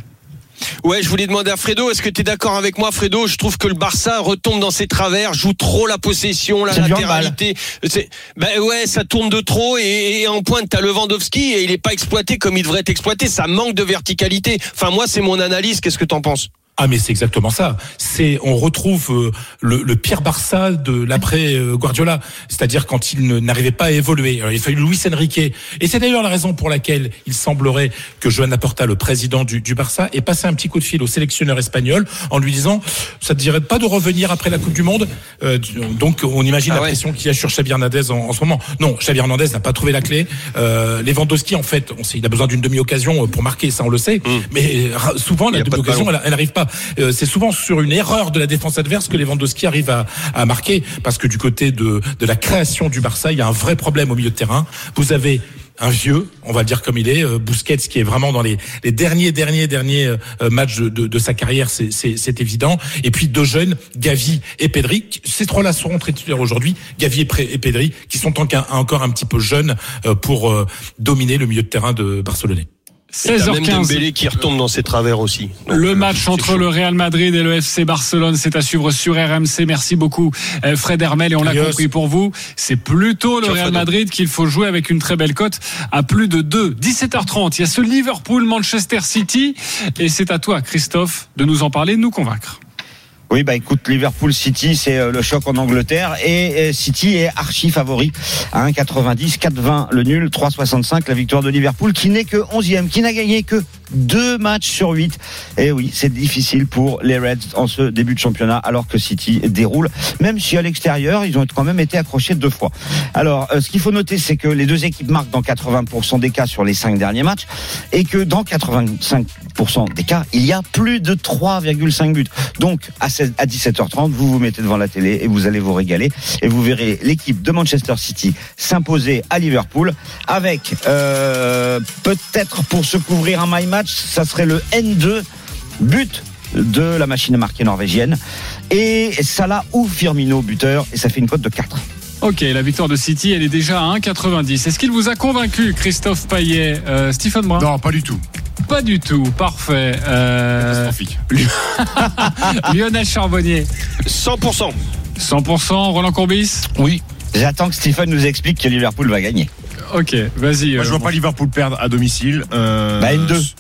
Ouais, je voulais demander à Fredo, est-ce que tu es d'accord avec moi, Fredo? Je trouve que le Barça retombe dans ses travers, joue trop la possession, la latéralité. C'est, ben ouais, ça tourne de trop et, et en pointe t'as Lewandowski et il est pas exploité comme il devrait être exploité. Ça manque de verticalité. Enfin, moi, c'est mon analyse. Qu'est-ce que t'en penses? Ah mais c'est exactement ça. C'est on retrouve euh, le, le pire Barça de l'après euh, Guardiola, c'est-à-dire quand il n'arrivait pas à évoluer. Alors, il a fallu Luis Enrique, et c'est d'ailleurs la raison pour laquelle il semblerait que Joan Laporta, le président du, du Barça, ait passé un petit coup de fil au sélectionneur espagnol en lui disant ça te dirait pas de revenir après la Coupe du Monde? Euh, donc on imagine Ah la ouais. pression qu'il y a sur Xavi Hernandez en, en ce moment. Non, Xavi Hernandez n'a pas trouvé la clé. Euh, Lewandowski en fait, on sait, il a besoin d'une demi-occasion pour marquer, ça on le sait. Mais euh, ra- souvent la demi-occasion elle, elle n'arrive pas. Euh, c'est souvent sur une erreur de la défense adverse que Lewandowski arrive à, à marquer, parce que du côté de, la création du Barça, il y a un vrai problème au milieu de terrain. Vous avez un vieux, on va le dire comme il est, euh, Busquets qui est vraiment dans les, derniers, derniers, derniers euh, matchs de, sa carrière, c'est- évident. Et puis deux jeunes, Gavi et Pedri. Ces trois-là seront titulaires aujourd'hui, Gavi et, Pedri, qui sont en- encore un petit peu jeunes pour dominer le milieu de terrain de Barcelonais. Et t'as même 16h15. Dembélé qui retombe dans ses travers aussi. Donc, Le euh, match entre le Real Madrid et le FC Barcelone, c'est à suivre sur RMC. Merci beaucoup, euh, Fred Hermel. Et on l'a compris pour vous, c'est plutôt le Real. Madrid qu'il faut jouer avec une très belle cote à plus de 2. 17h30, il y a ce Liverpool-Manchester City. Et c'est à toi, Christophe, de nous en parler, de nous convaincre. Oui, bah écoute, Liverpool City, c'est euh, le choc en Angleterre et euh, City est archi favori. À 1,90, 4,20 le nul, 3,65 la victoire de Liverpool qui n'est que 11e, qui n'a gagné que deux matchs sur 8. Et oui, c'est difficile pour les Reds en ce début de championnat alors que City déroule, même si à l'extérieur, ils ont quand même été accrochés deux fois. Alors, euh, ce qu'il faut noter, c'est que les deux équipes marquent dans 80% des cas sur les cinq derniers matchs et que dans 85% des cas, il y a plus de 3,5 buts. Donc, à 16 à 17h30, vous vous mettez devant la télé et vous allez vous régaler et vous verrez l'équipe de Manchester City s'imposer à Liverpool avec euh, peut-être pour se couvrir un my match, ça serait le N2 but de la machine à marquer norvégienne et Salah ou Firmino buteur et ça fait une cote de 4. Ok, la victoire de City, elle est déjà à 1,90. Est-ce qu'il vous a convaincu, Christophe Payet, euh, Stephen Brun? Non, pas du tout. Pas du tout, parfait. Euh, Catastrophique. *laughs* Lionel Charbonnier, 100%. 100%. Roland Courbis? Oui. J'attends que Stephen nous explique que Liverpool va gagner. Ok, vas-y. Moi, euh, je vois pas Liverpool perdre à domicile. Euh, Bah, N2.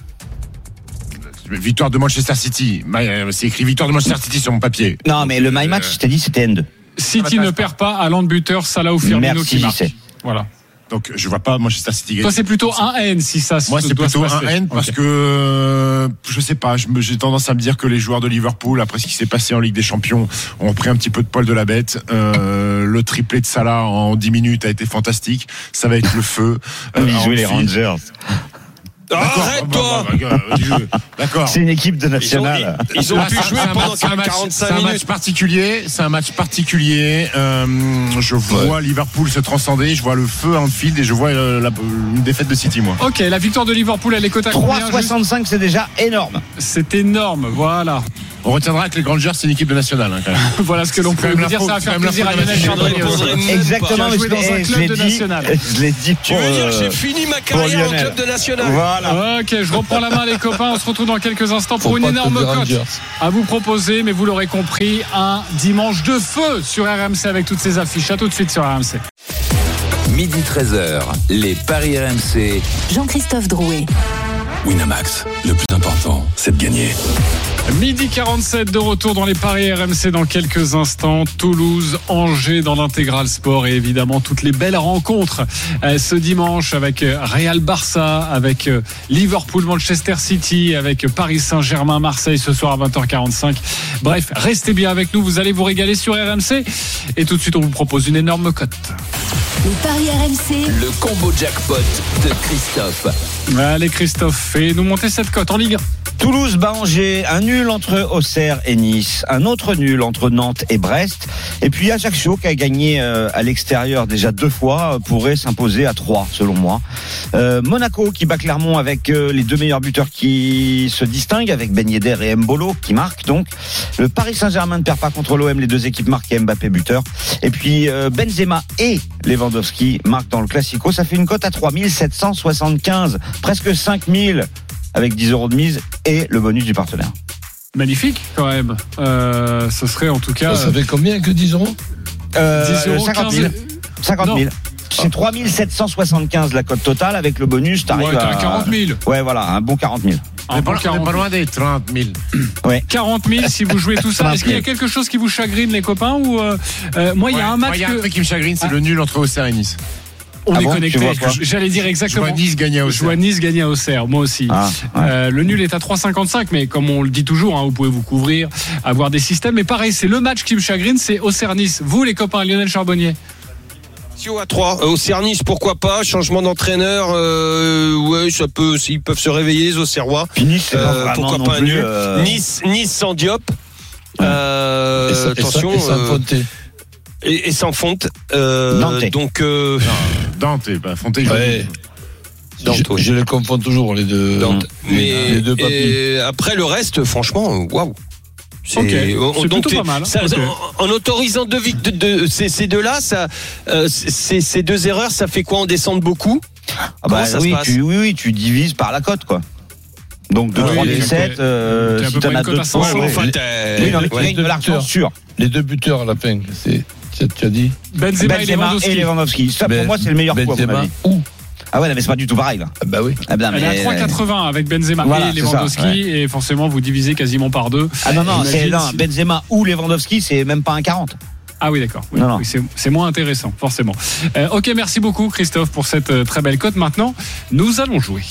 Victoire de Manchester City. Euh, C'est écrit victoire de Manchester City sur mon papier. Non, mais le my match, je t'ai dit, c'était N2. City ne perd pas à l'an de buteur, Salah ou Firmino Merci, qui marque. Voilà. Donc je vois pas Manchester City Toi, gagner. c'est plutôt un N si ça se Moi, c'est plutôt un. N parce que euh, je sais pas. J'ai tendance à me dire que les joueurs de Liverpool, après ce qui s'est passé en Ligue des Champions, ont pris un petit peu de poil de la bête. Euh, le triplé de Salah en 10 minutes a été fantastique. Ça va être le feu. *laughs* Euh, Ils jouent les Rangers. Arrête-toi D'accord. C'est une équipe de Ils ont, nationale. ils ont Là, pu jouer c'est un pendant match- c'est un match- 45 C'est un match minutes. particulier. C'est un match particulier. Euh, je vois Liverpool se transcender. Je vois le feu à Anfield et je vois euh, la- une défaite de City, moi. Ok, la victoire de Liverpool, elle est cotée à combien juste? 3,65, c'est déjà énorme. C'est énorme, voilà. On retiendra que les Rangers, c'est une équipe de nationale. hein, quand même. *laughs* Voilà ce que l'on peut même dire. Ça va c'est faire plaisir à Lionel Chardonnay. Exactement, mais dans un je club l'ai de. Je l'ai dit Tu pour, veux dire que euh, j'ai fini ma carrière en club de national Voilà. Ok, je reprends la main les copains. On se retrouve dans quelques instants pour une énorme cote à vous proposer. Mais vous l'aurez compris, un dimanche de feu sur RMC avec toutes ces affiches. À tout de suite sur RMC. Midi 13h, les Paris RMC. Jean-Christophe Drouet. Winamax, le plus important, c'est de gagner. Midi 47 de retour dans les paris RMC dans quelques instants. Toulouse, Angers dans l'intégral sport et évidemment toutes les belles rencontres euh, ce dimanche avec euh, Real Barça, avec euh, Liverpool, Manchester City, avec Paris Saint-Germain, Marseille ce soir à 20h45. Bref, restez bien avec nous, vous allez vous régaler sur RMC. Et tout de suite, on vous propose une énorme cote. Les paris RMC. Le combo jackpot de Christophe. Allez Christophe, fais-nous monter cette cote en Ligue 1. Toulouse bat un nul entre Auxerre et Nice, un autre nul entre Nantes et Brest, et puis Ajaccio qui a gagné euh, à l'extérieur déjà deux fois euh, pourrait s'imposer à trois selon moi. Euh, Monaco qui bat Clermont avec euh, les deux meilleurs buteurs qui se distinguent avec Ben Yedder et Mbolo qui marquent donc. Le Paris Saint-Germain ne perd pas contre l'OM, les deux équipes marquent et Mbappé buteur. Et puis Benzema et Lewandowski marquent dans le Classico, ça fait une cote à 3775, presque 5000 avec 10 euros de mise et le bonus du partenaire. Magnifique quand même. Euh, ce serait en tout cas. Ça fait combien que 10 euros Euh, 10 euros, 50 000. 15. 50 000. Non. C'est 3775 la cote totale avec le bonus, t'arrives Ouais, à à 40 000. Ouais, voilà, un bon 40 000. Un bon 40 000. loin des 30 000. *coughs* Ouais. 40 000 si vous jouez *laughs* tout ça. Est-ce qu'il y a quelque chose qui vous chagrine les copains ou euh, euh, moi il y a un match Moi, il y a que un truc qui me chagrine, c'est Ah. le nul entre Auxerre et Nice. On Ah est bon, connecté. J'allais dire exactement. vois Nice gagner à Auxerre. Nice gagner à Auxerre, moi aussi. Ah, ouais. Euh, le nul est à 3,55, mais comme on le dit toujours, hein, vous pouvez vous couvrir, avoir des systèmes. Mais pareil, c'est le match qui me chagrine, c'est Auxerre-Nice. Vous, les copains, Lionel Charbonnier à 3. Au Cernis, pourquoi pas? Changement d'entraîneur, euh, ouais, ça peut, ils peuvent se réveiller, les Auxerrois. Euh, pourquoi pas un nul? euh, Nice, Nice sans Diop. Euh, Et ça- et ça- attention. et euh, sans fonte. Euh, donc, euh, Dante, bah, Fonté, joue. Ouais. Dante, je, oui. je les confonds toujours, les deux. Dante. Mais les deux papis. et après le reste, franchement, waouh. C'est plutôt pas mal. ça- en, en autorisant deux, de, de- ces, ces deux-là, ça, euh, ces, ces deux erreurs, ça fait quoi? On descend beaucoup? Ah bah ça se oui, passe? tu, oui, oui, tu divises par la cote, quoi. Donc 2, Ah 3 oui, 7, t'es- euh, t'es à si peu t'en près as une cote 2 à 100 ouais, euros. ouais. Enfin, Oui, t'es- non, mais tu ouais. gagnes de l'argent sûr. Les deux buteurs à la fin, c'est. Tu tu as dit Benzema, et Benzema Lewandowski. et Lewandowski. Ça, pour Ben- moi, c'est le meilleur coup, à mon Benzema avis. ou Ah ouais, mais c'est pas du tout pareil, là. Ah bah oui. Ah, ben, Elle est à mais- 3,80 avec Benzema Voilà, et ça, Lewandowski ouais. et forcément vous divisez quasiment par deux. Ah non, non, c'est si- Benzema ou Lewandowski, c'est même pas un 40. Ah oui, d'accord. Oui, Non, non. oui, c'est- c'est moins intéressant, forcément. Euh, ok, merci beaucoup, Christophe, pour cette euh, très belle cote. Maintenant, nous allons jouer.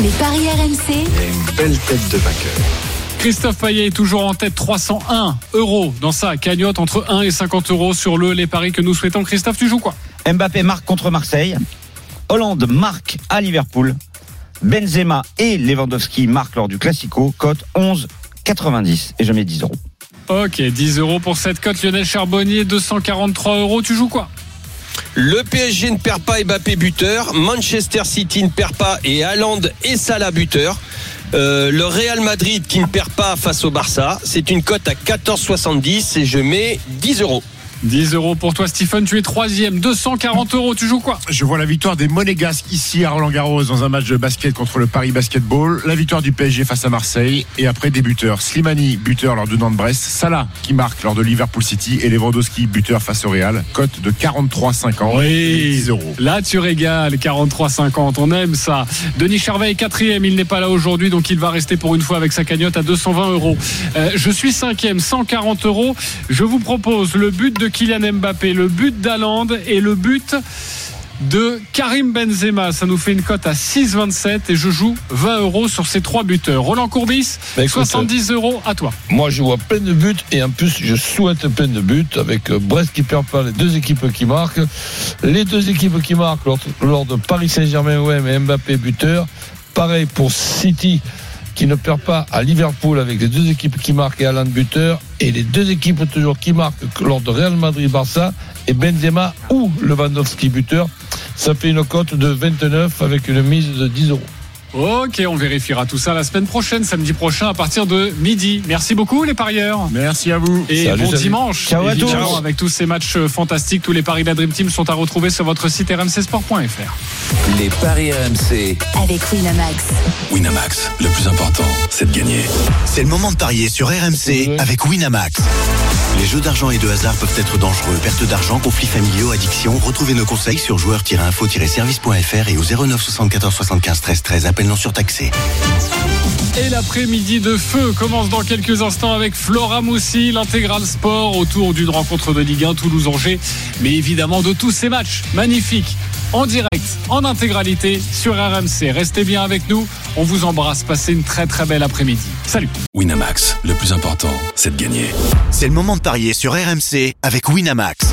Les paris RMC, Une belle tête de vainqueur. Christophe Payet est toujours en tête, 301 euros dans sa cagnotte, entre 1 et 50 euros sur le les paris que nous souhaitons. Christophe, tu joues quoi? Mbappé marque contre Marseille. Hollande marque à Liverpool. Benzema et Lewandowski marquent lors du Classico. Cote 11,90. Et je mets 10 euros. Ok, 10 euros pour cette cote. Lionel Charbonnier, 243 euros. Tu joues quoi? Le PSG ne perd pas et Mbappé buteur. Manchester City ne perd pas et Haaland et Salah buteur. Euh, le Real Madrid qui ne perd pas face au Barça, c'est une cote à 14,70 et je mets 10 euros. 10 euros pour toi, Stephen. Tu es troisième, 240 euros. Tu joues quoi Je vois la victoire des Monégasques ici à Roland-Garros dans un match de basket contre le Paris Basketball. La victoire du PSG face à Marseille. Et après des buteurs. Slimani, buteur lors de Nantes-Brest. Salah qui marque lors de Liverpool City. Et Lewandowski, buteur face au Real. Cote de 43,50. Oui. 10 euros. Là, tu régales, 43,50. On aime ça. Denis Charvet est quatrième. Il n'est pas là aujourd'hui, donc il va rester pour une fois avec sa cagnotte à 220 euros. Euh, je suis cinquième, 140 euros. Je vous propose le but de Kylian Mbappé, le but d'Aland et le but de Karim Benzema. Ça nous fait une cote à 6,27 et je joue 20 euros sur ces trois buteurs. Roland Courbis, Bah, écoute, 70 euros à toi. Moi, je vois plein de buts et en plus, je souhaite plein de buts avec euh, Brest qui perd pas, les deux équipes qui marquent. Les deux équipes qui marquent lors, de Paris Saint-Germain OM et Mbappé buteur. Pareil pour City qui ne perd pas à Liverpool avec les deux équipes qui marquent et Alan buteur. Et les deux équipes toujours qui marquent lors de Real Madrid-Barça et Benzema ou Lewandowski buteur. Ça fait une cote de 29 avec une mise de 10 euros. Ok, on vérifiera tout ça la semaine prochaine, samedi prochain à partir de midi. Merci beaucoup les parieurs. Merci à vous. Et Salut, bon salut. dimanche. Ciao à tous. Avec tous ces matchs euh, fantastiques, tous les paris de la Dream Team sont à retrouver sur votre site rmcsport.fr. Les paris RMC. avec Winamax. Winamax, le plus important, c'est de gagner. C'est le moment de parier sur RMC avec Winamax. Les jeux d'argent et de hasard peuvent être dangereux. Perte d'argent, conflits familiaux, addiction. Retrouvez nos conseils sur joueurs-info-service.fr et au 09 74 75 13 13. Appel non surtaxé. Et l'après-midi de feu commence dans quelques instants avec Flora Moussi, l'intégral sport autour d'une rencontre de Ligue 1 Toulouse-Angers, mais évidemment de tous ces matchs magnifiques en direct, en intégralité sur RMC. Restez bien avec nous, on vous embrasse, passez une très très belle après-midi. Salut Winamax, le plus important, c'est de gagner. C'est le moment de parier sur RMC avec Winamax.